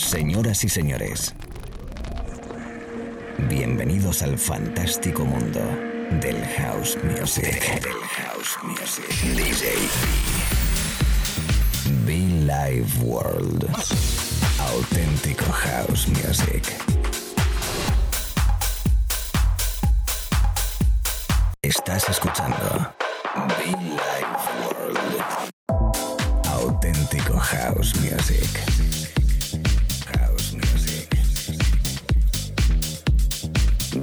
Señoras y señores, bienvenidos al fantástico mundo del house music. Del house music. DJ Be Live World. Auténtico house music. Estás escuchando Be Live World. Auténtico house music.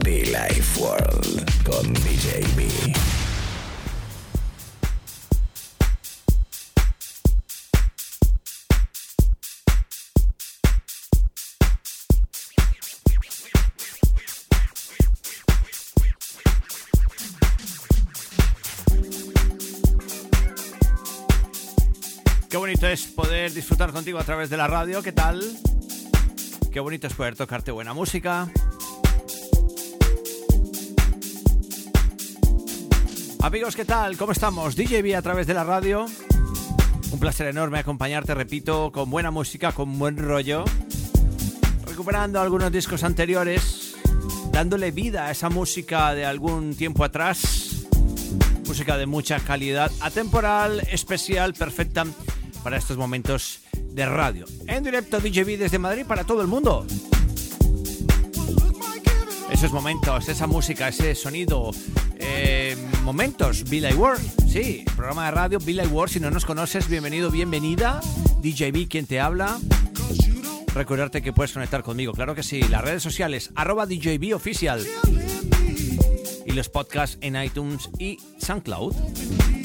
Be Life World con DJ B. Qué bonito es poder disfrutar contigo a través de la radio. ¿Qué tal? Qué bonito es poder tocarte buena música. Amigos, ¿qué tal? ¿Cómo estamos? DJB a través de la radio. Un placer enorme acompañarte, repito, con buena música, con buen rollo. Recuperando algunos discos anteriores, dándole vida a esa música de algún tiempo atrás. Música de mucha calidad, atemporal, especial, perfecta para estos momentos de radio. En directo DJB desde Madrid para todo el mundo. Esos momentos, esa música, ese sonido, eh, momentos, Be Like World, sí, programa de radio Be Like World, si no nos conoces, bienvenido, bienvenida, DJB, quien te habla. Recordarte que puedes conectar conmigo, claro que sí, las redes sociales, arroba DJB oficial y los podcasts en iTunes y SoundCloud.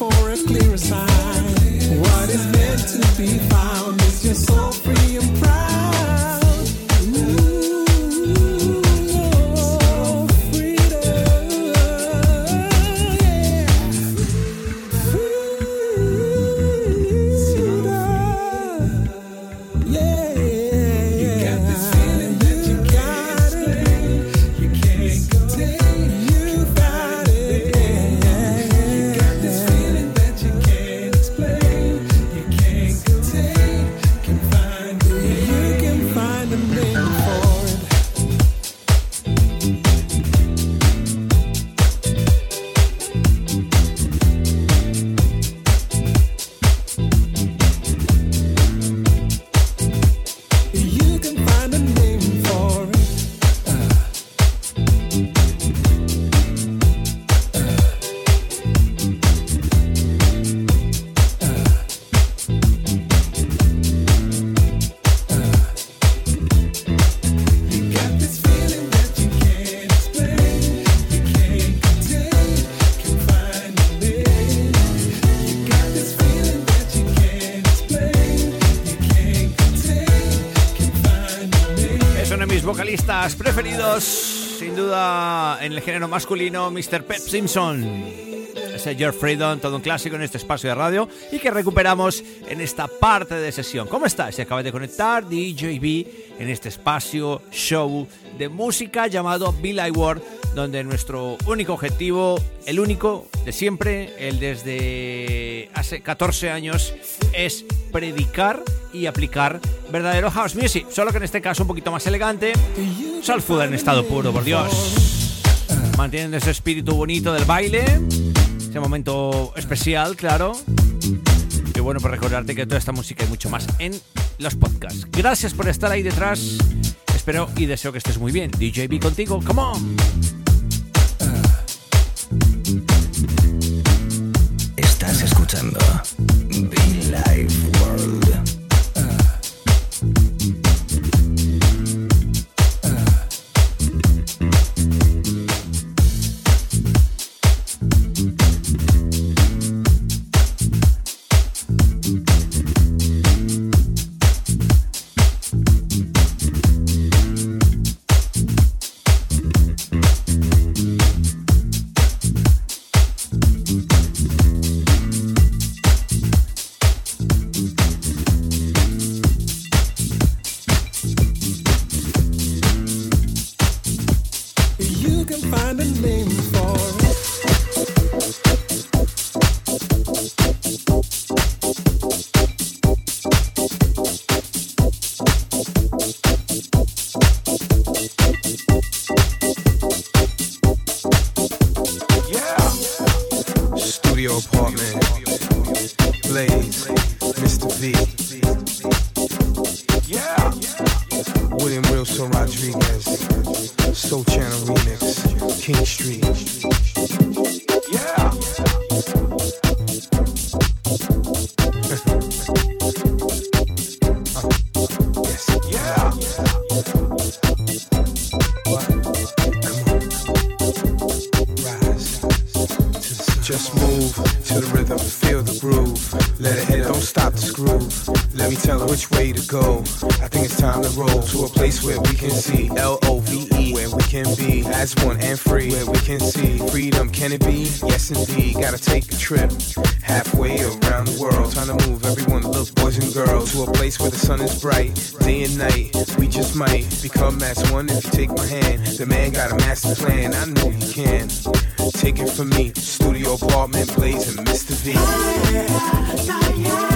For a clearer sign, what is meant to be found sin duda, en el género masculino, Mr. Pep Simpson. Ese George Freedom, todo un clásico en este espacio de radio y que recuperamos en esta parte de sesión. ¿Cómo estás? Se acaba de conectar DJB en este espacio show de música llamado Bill World, donde nuestro único objetivo, el único de siempre, el desde hace 14 años, es predicar y aplicar verdadero house music, solo que en este caso un poquito más elegante. Soul food en estado puro, por Dios. Mantienen ese espíritu bonito del baile, ese momento especial, claro. Y bueno, por recordarte que toda esta música y mucho más en los podcasts. Gracias por estar ahí detrás. Espero y deseo que estés muy bien. DJB contigo, come on. Estás escuchando Just move to the rhythm, feel the groove. Let it hit, don't stop the groove. Let me tell her which way to go. I think it's time to roll to a place where we can see L O V E, where we can be as one and free, where we can see freedom. Can it be? Yes, indeed. Gotta take a trip halfway around the world. trying to move everyone, look, boys and girls, to a place where the sun is bright, day and night. We just might become as one if you take my hand. The man got a master plan, I know you can. Take it from me, studio apartment blazing, and Mr. V.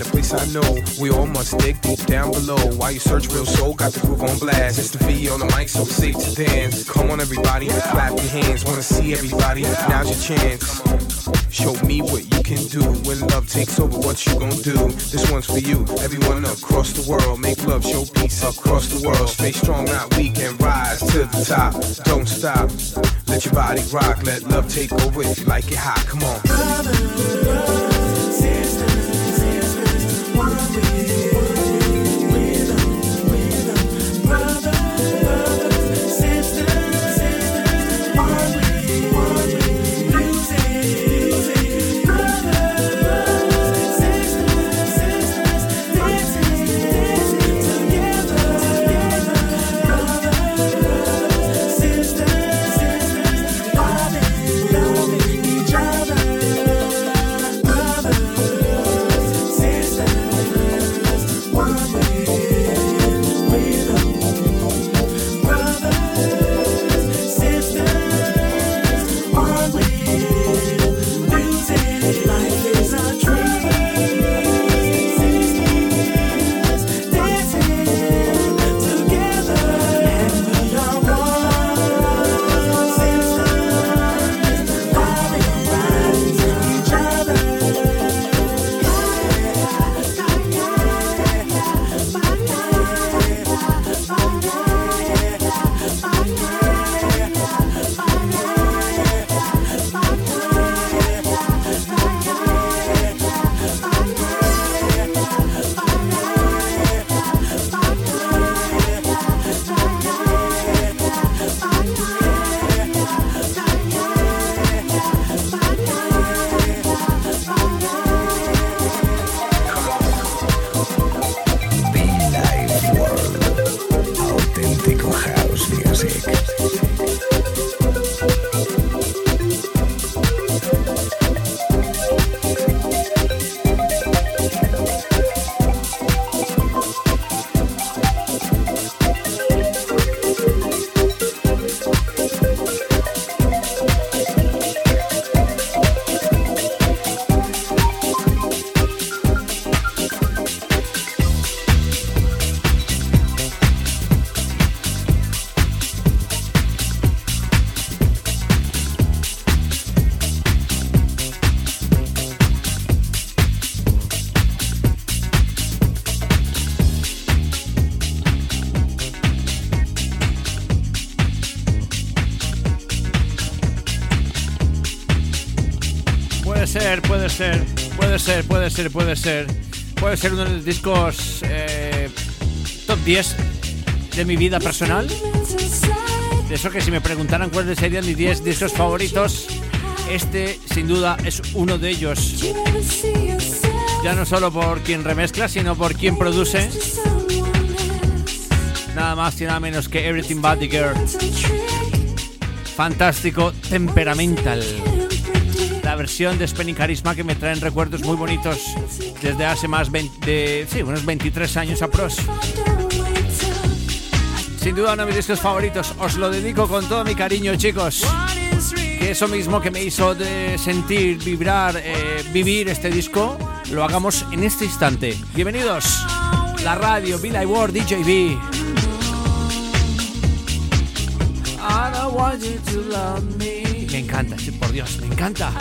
the place I know. We all must dig deep down below. While you search real soul, got the groove on blast. It's the V on the mic, so safe to dance. Come on, everybody, clap your hands. Wanna see everybody? Now's your chance. Show me what you can do when love takes over. What you gonna do? This one's for you. Everyone across the world, make love, show peace across the world. Stay strong, not weak, and rise to the top. Don't stop. Let your body rock. Let love take over if you like it hot. Come on. Brother, brother, sister. Puede ser, puede ser. Puede ser uno de los discos eh, top 10 de mi vida personal. De eso que si me preguntaran cuáles serían mis 10 discos favoritos, este sin duda es uno de ellos. Ya no solo por quien remezcla, sino por quien produce. Nada más y nada menos que Everything But The Girl. Fantástico, temperamental la versión de Spending Carisma que me traen recuerdos muy bonitos desde hace más de sí, unos 23 años a pros. Sin duda uno de mis discos favoritos, os lo dedico con todo mi cariño chicos. Que eso mismo que me hizo de sentir, vibrar, eh, vivir este disco, lo hagamos en este instante. Bienvenidos, la radio, Bill Ward, DJB. Me encanta, por Dios, me encanta.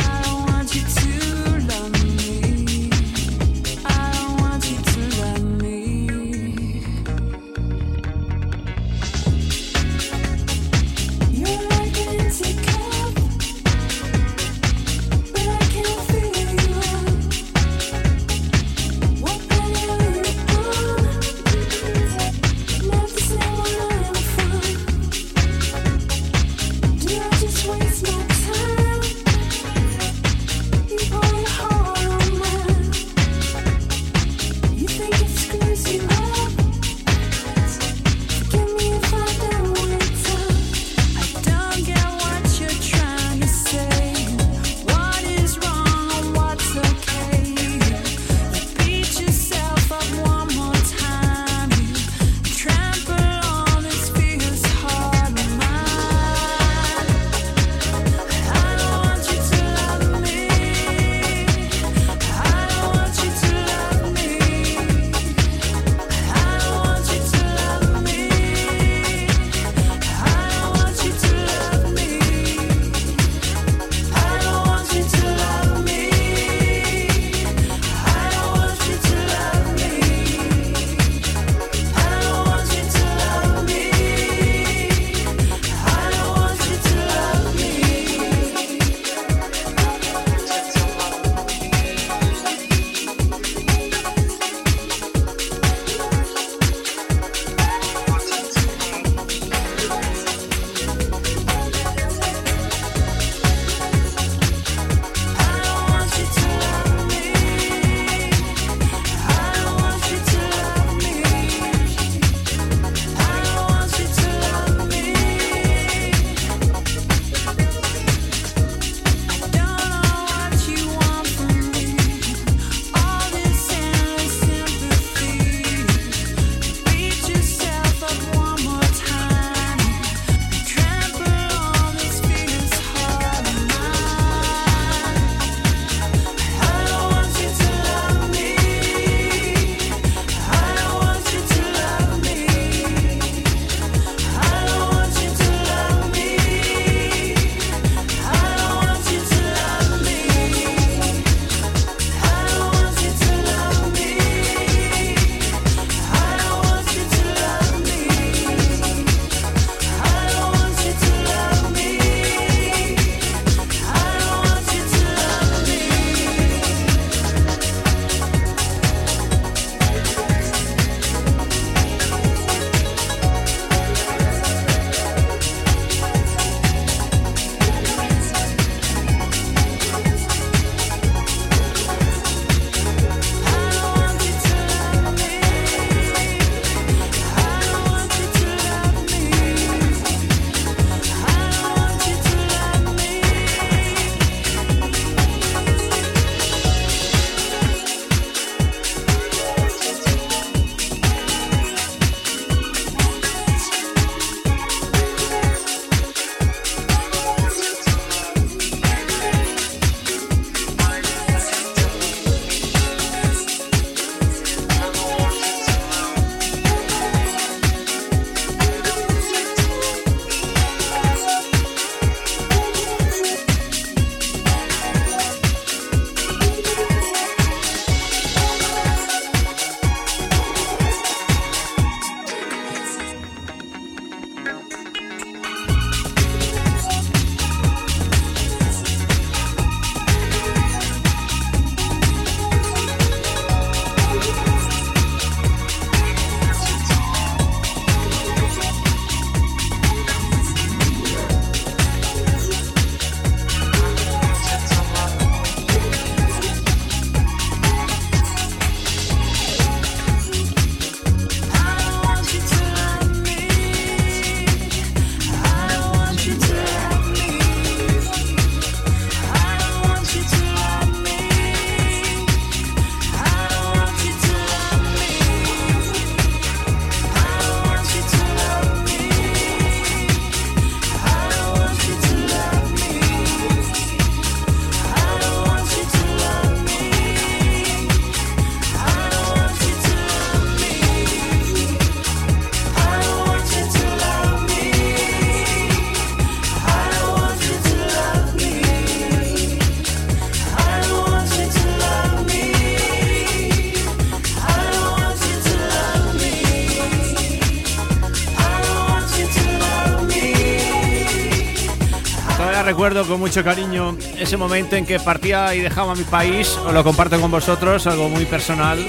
Recuerdo con mucho cariño ese momento en que partía y dejaba mi país, os lo comparto con vosotros, algo muy personal.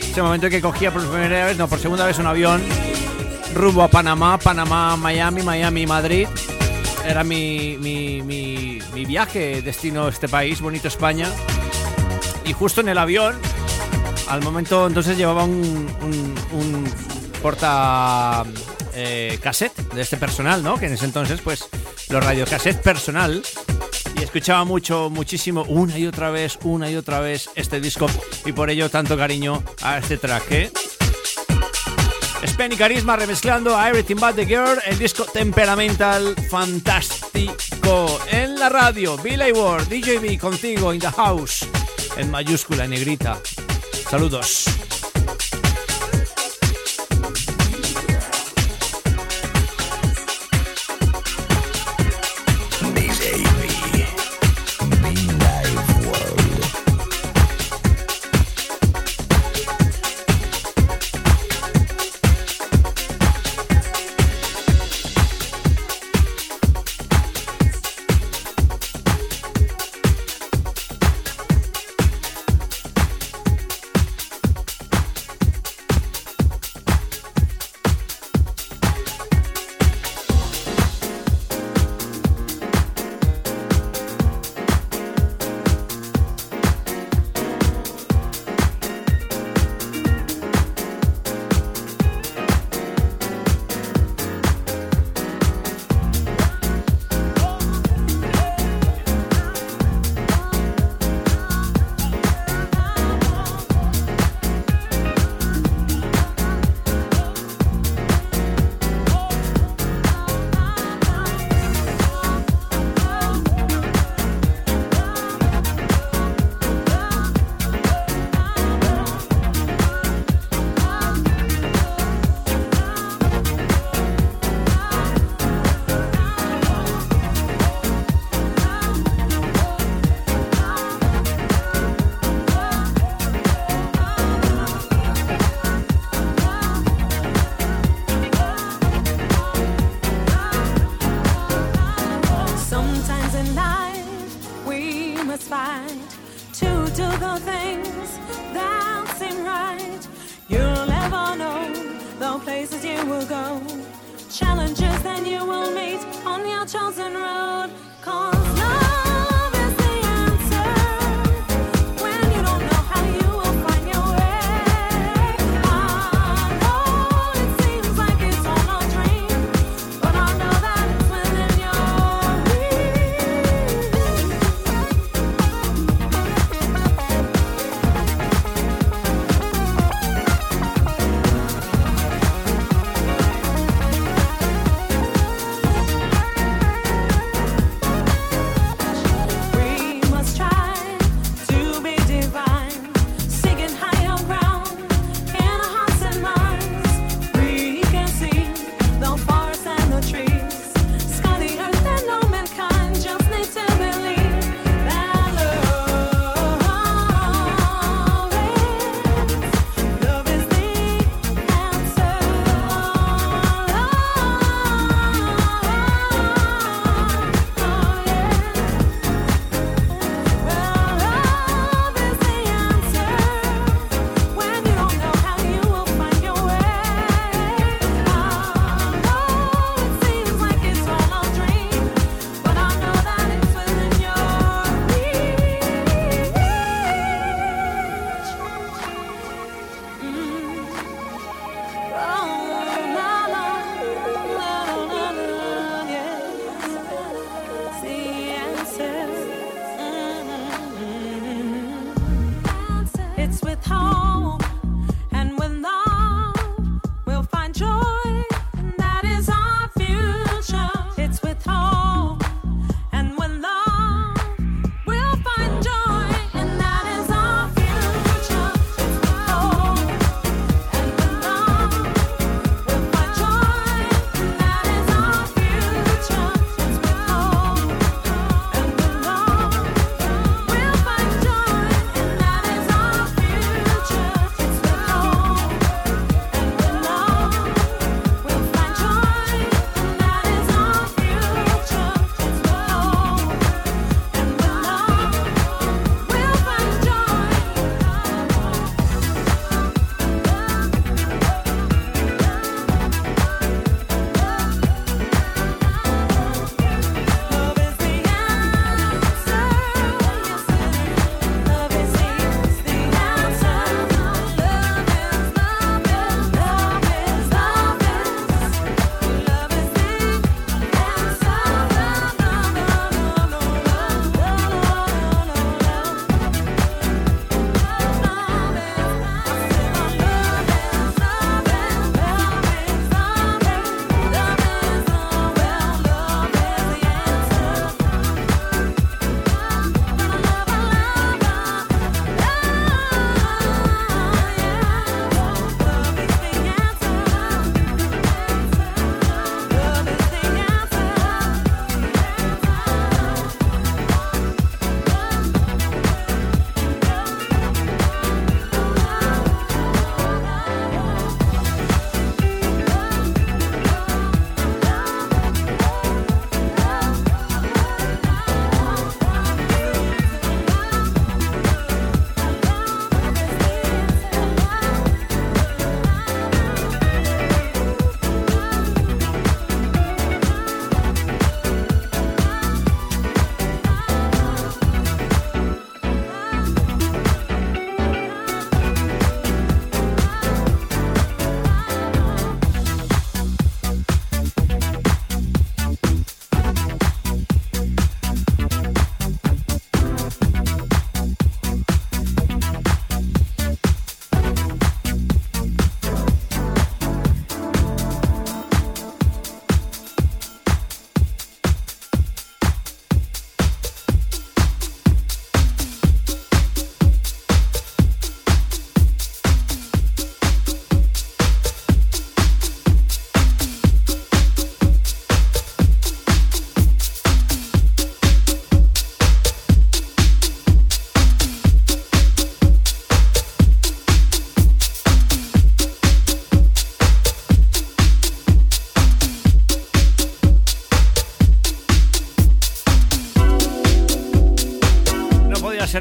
Ese momento en que cogía por primera vez, no, por segunda vez un avión rumbo a Panamá, Panamá, Miami, Miami, Madrid. Era mi, mi, mi, mi viaje, destino a este país, bonito España. Y justo en el avión, al momento entonces llevaba un, un, porta eh, de este personal, ¿no? Que en ese entonces, pues, los radiocassette personal. Y escuchaba mucho, muchísimo, una y otra vez, una y otra vez este disco. Y por ello tanto cariño a este track, ¿eh? Carisma remezclando a Everything But The Girl, el disco temperamental fantástico. En la radio, Billy Ward, DJB contigo, in the house, en mayúscula, negrita. Saludos.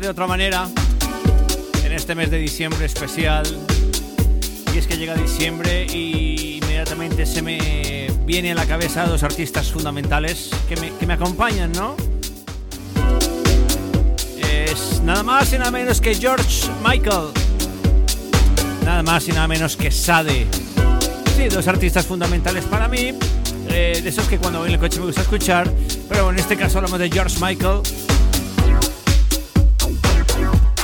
De otra manera en este mes de diciembre especial. Y es que llega diciembre y inmediatamente se me viene a la cabeza dos artistas fundamentales que me, que me acompañan, ¿no? Es nada más y nada menos que George Michael. Nada más y nada menos que Sade. Sí, dos artistas fundamentales para mí. Eh, de esos que cuando voy en el coche me gusta escuchar. Pero en este caso hablamos de George Michael.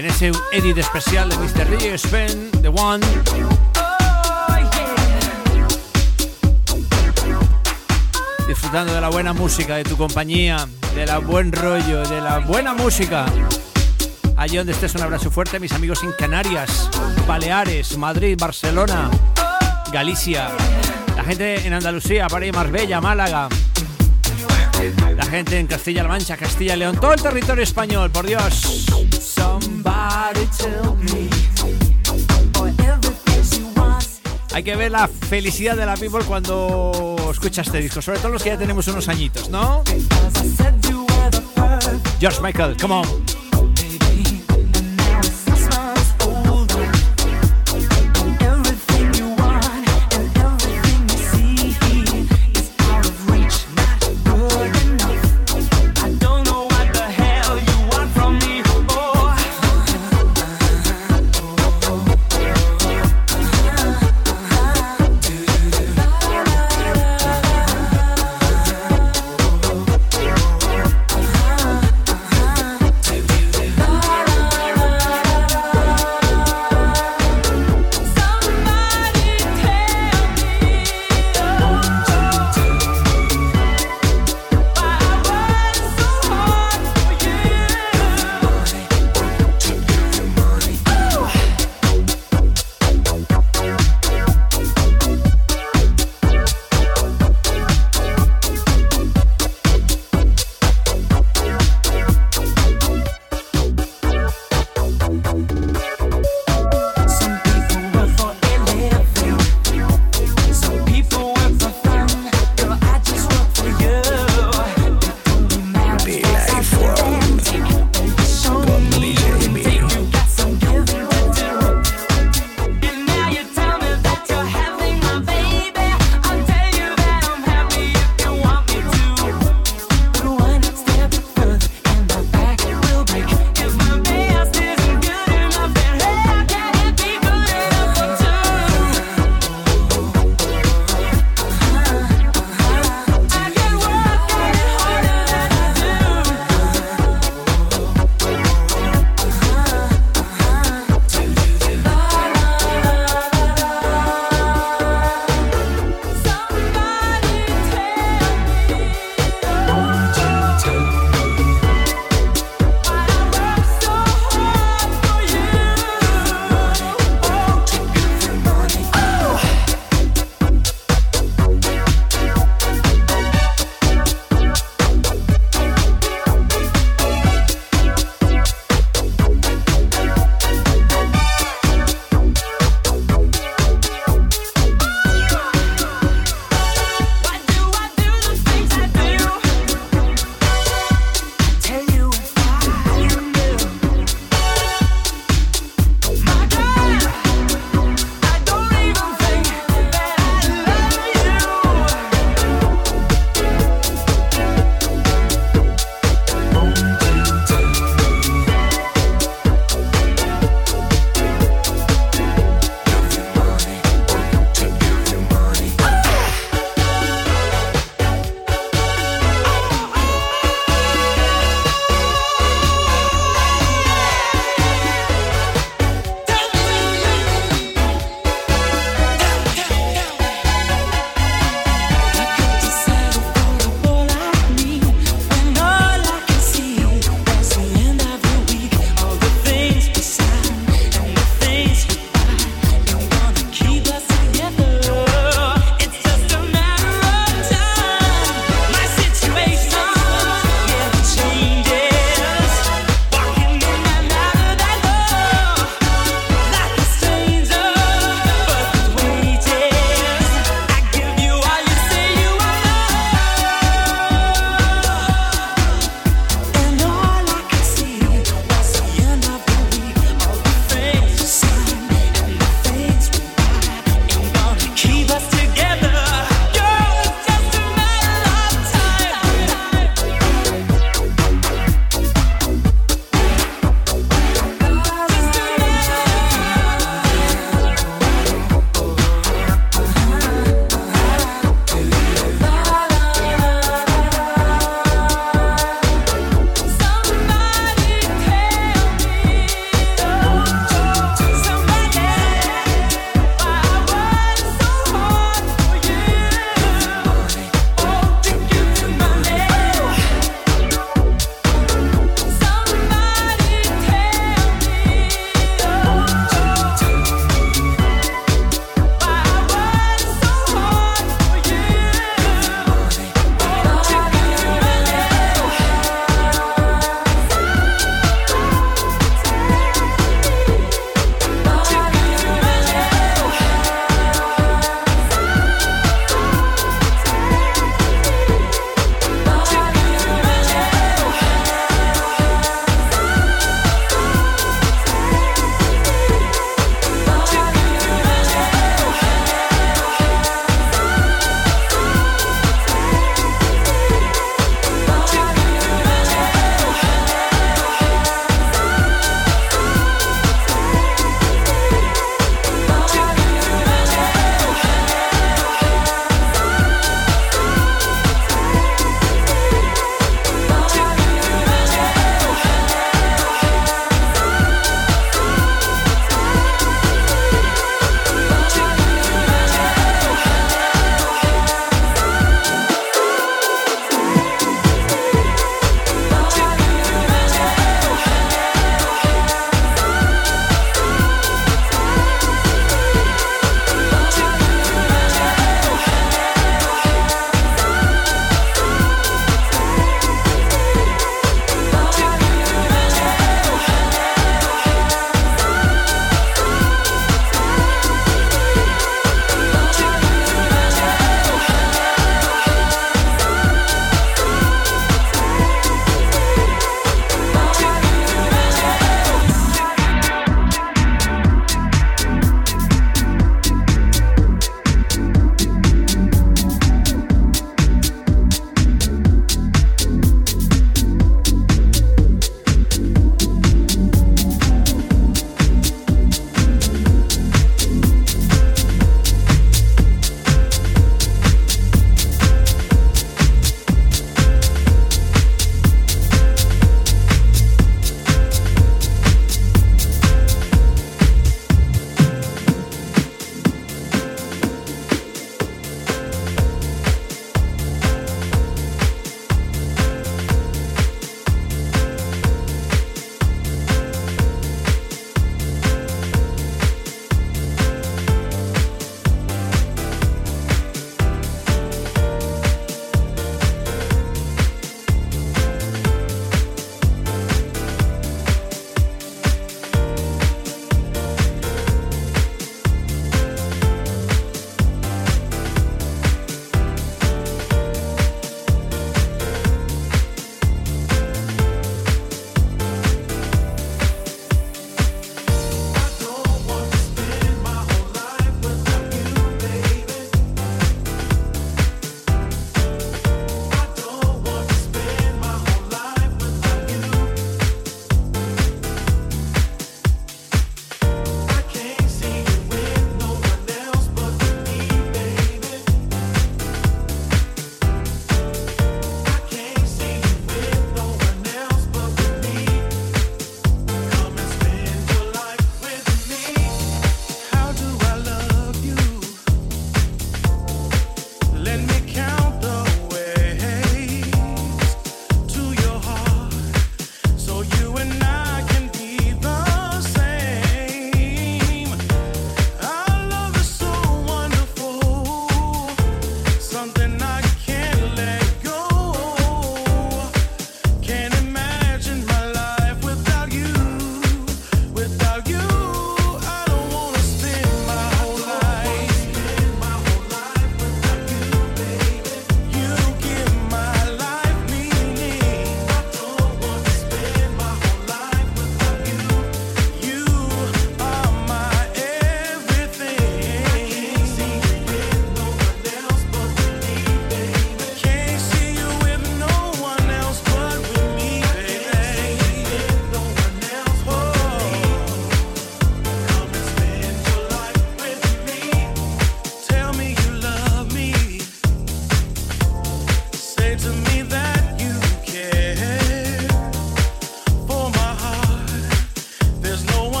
En ese edit especial de Mr. DJ Sven, The One. Disfrutando de la buena música, de tu compañía, de la buen rollo, de la buena música. Allí donde estés, un abrazo fuerte a mis amigos en Canarias, Baleares, Madrid, Barcelona, Galicia, la gente en Andalucía, París, Marbella, Málaga, la gente en Castilla-La Mancha, Castilla León, todo el territorio español, por Dios. Hay que ver la felicidad de la people cuando escucha este disco, sobre todo los que ya tenemos unos añitos, ¿no? George Michael, come on.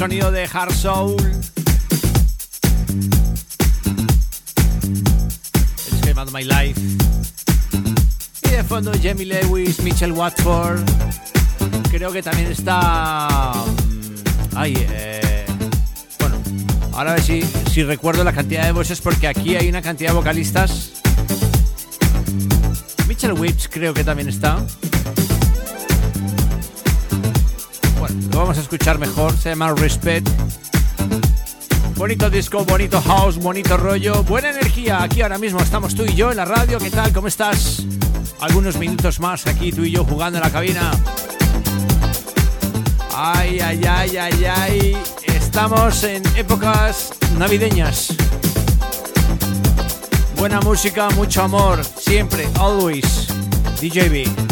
Sonido de Hard Soul. It's Game of My Life. Y de fondo Jamie Lewis, Mitchell Watford. Creo que también está... Mm, ay, eh... Bueno, ahora a ver si, si recuerdo la cantidad de voces porque aquí hay una cantidad de vocalistas. Mitchell Whips creo que también está. Escuchar mejor. Se llama Respect. Bonito disco, bonito house, bonito rollo, buena energía. Aquí ahora mismo estamos tú y yo en la radio. ¿Qué tal? ¿Cómo estás? Algunos minutos más aquí tú y yo jugando en la cabina. Ay, ay, ay, ay, ay. Estamos en épocas navideñas. Buena música, mucho amor, siempre, always. DJB.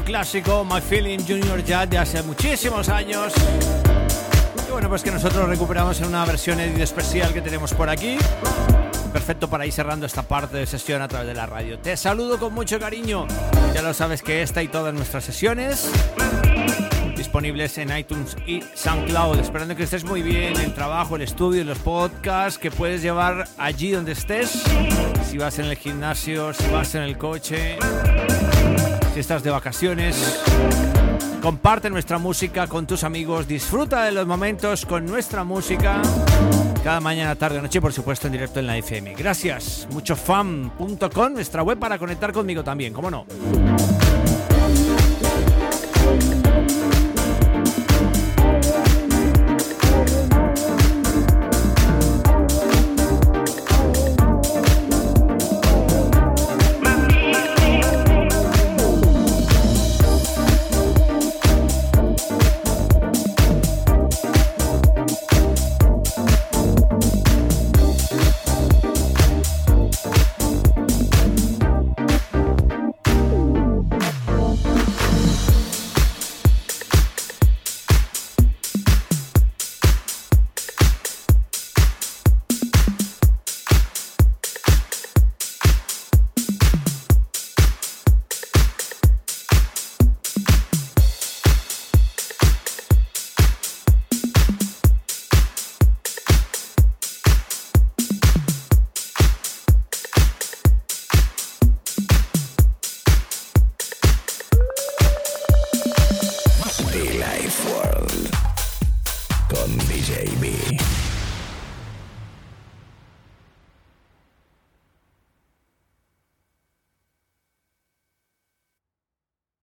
Clásico My Feeling Junior Jazz de hace muchísimos años. Y bueno, pues que nosotros recuperamos en una versión especial que tenemos por aquí. Perfecto para ir cerrando esta parte de sesión a través de la radio. Te saludo con mucho cariño. Ya lo sabes que esta y todas nuestras sesiones disponibles en iTunes y SoundCloud. Esperando que estés muy bien, el trabajo, el estudio, los podcasts que puedes llevar allí donde estés. Si vas en el gimnasio, si vas en el coche, si estás de vacaciones. Comparte nuestra música con tus amigos, disfruta de los momentos con nuestra música cada mañana, tarde noche, por supuesto, en directo en la FM. Gracias. Muchofan.com, nuestra web para conectar conmigo también, ¿cómo no?